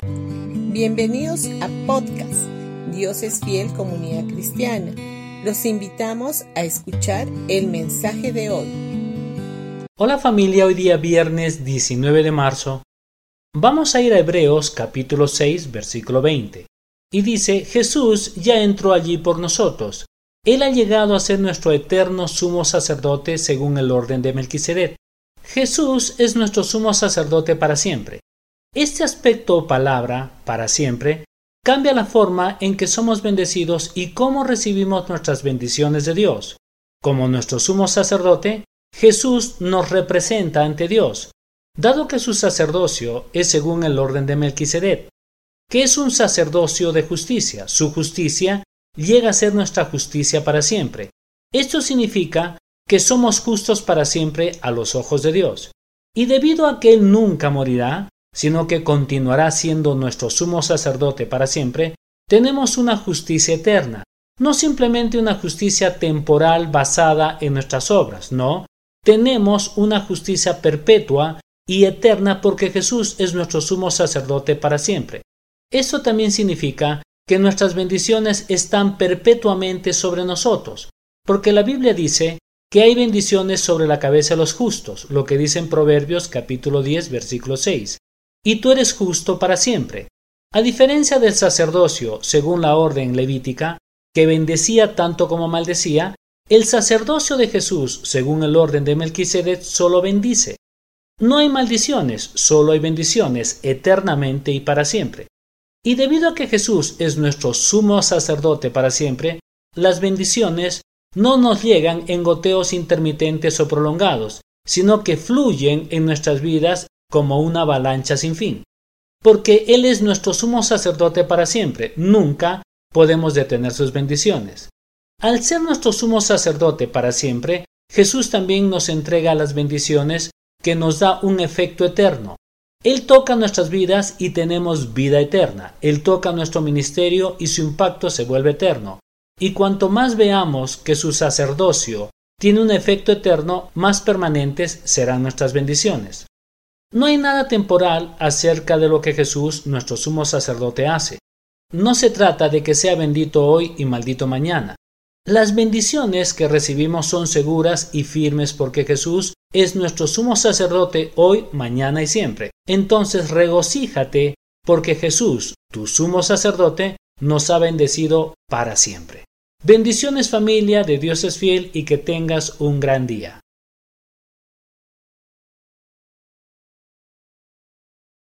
Bienvenidos a podcast Dios es fiel comunidad cristiana. Los invitamos a escuchar el mensaje de hoy. Hola familia, hoy día viernes 19 de marzo. Vamos a ir a Hebreos capítulo 6 versículo 20. Y dice, Jesús ya entró allí por nosotros. Él ha llegado a ser nuestro eterno sumo sacerdote según el orden de Melquisedec. Jesús es nuestro sumo sacerdote para siempre. Este aspecto o palabra, para siempre, cambia la forma en que somos bendecidos y cómo recibimos nuestras bendiciones de Dios. Como nuestro sumo sacerdote, Jesús nos representa ante Dios, dado que su sacerdocio es según el orden de Melquisedec, que es un sacerdocio de justicia. Su justicia llega a ser nuestra justicia para siempre. Esto significa que somos justos para siempre a los ojos de Dios. Y debido a que Él nunca morirá, sino que continuará siendo nuestro sumo sacerdote para siempre, tenemos una justicia eterna, no simplemente una justicia temporal basada en nuestras obras, no, tenemos una justicia perpetua y eterna porque Jesús es nuestro sumo sacerdote para siempre. Esto también significa que nuestras bendiciones están perpetuamente sobre nosotros, porque la Biblia dice que hay bendiciones sobre la cabeza de los justos, lo que dice en Proverbios capítulo 10 versículo 6 y tú eres justo para siempre. A diferencia del sacerdocio, según la orden levítica, que bendecía tanto como maldecía, el sacerdocio de Jesús, según el orden de Melquisedec, solo bendice. No hay maldiciones, solo hay bendiciones, eternamente y para siempre. Y debido a que Jesús es nuestro sumo sacerdote para siempre, las bendiciones no nos llegan en goteos intermitentes o prolongados, sino que fluyen en nuestras vidas como una avalancha sin fin. Porque Él es nuestro sumo sacerdote para siempre, nunca podemos detener sus bendiciones. Al ser nuestro sumo sacerdote para siempre, Jesús también nos entrega las bendiciones que nos da un efecto eterno. Él toca nuestras vidas y tenemos vida eterna. Él toca nuestro ministerio y su impacto se vuelve eterno. Y cuanto más veamos que su sacerdocio tiene un efecto eterno, más permanentes serán nuestras bendiciones. No hay nada temporal acerca de lo que Jesús, nuestro sumo sacerdote, hace. No se trata de que sea bendito hoy y maldito mañana. Las bendiciones que recibimos son seguras y firmes porque Jesús es nuestro sumo sacerdote hoy, mañana y siempre. Entonces regocíjate porque Jesús, tu sumo sacerdote, nos ha bendecido para siempre. Bendiciones familia de Dios es fiel y que tengas un gran día.